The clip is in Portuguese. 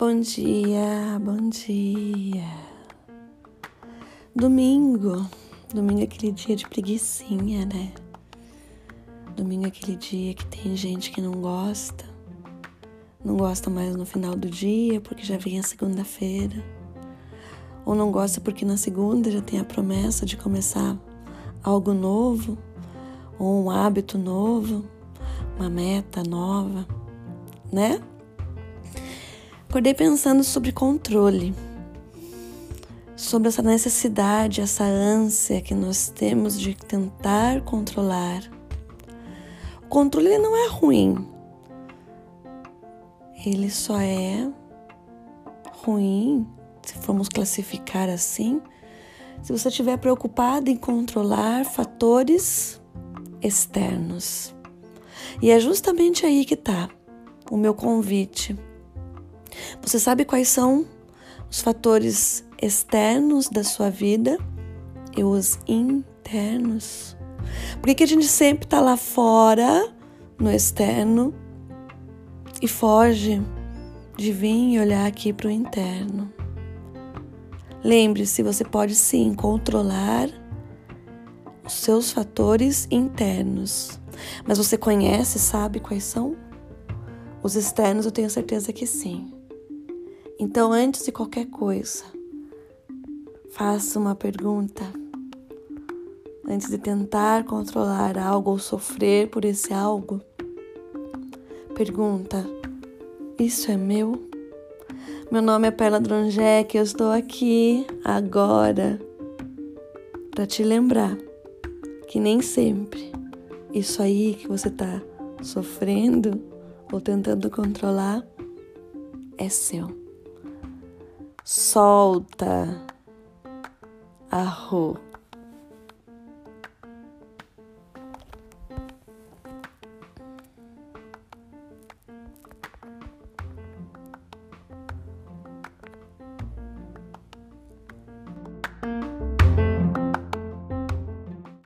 Bom dia, bom dia. Domingo. Domingo é aquele dia de preguiçinha, né? Domingo é aquele dia que tem gente que não gosta. Não gosta mais no final do dia porque já vem a segunda-feira. Ou não gosta porque na segunda já tem a promessa de começar algo novo, ou um hábito novo, uma meta nova, né? Acordei pensando sobre controle, sobre essa necessidade, essa ânsia que nós temos de tentar controlar. O controle não é ruim, ele só é ruim, se formos classificar assim, se você estiver preocupado em controlar fatores externos. E é justamente aí que está o meu convite você sabe quais são os fatores externos da sua vida e os internos? Por que, que a gente sempre está lá fora, no externo, e foge de vir e olhar aqui para o interno? Lembre-se, você pode sim controlar os seus fatores internos, mas você conhece, sabe quais são? Os externos eu tenho certeza que sim. Então, antes de qualquer coisa, faça uma pergunta. Antes de tentar controlar algo ou sofrer por esse algo, pergunta: Isso é meu? Meu nome é Perla Dronjek, eu estou aqui agora para te lembrar que nem sempre isso aí que você está sofrendo ou tentando controlar é seu solta a roupa.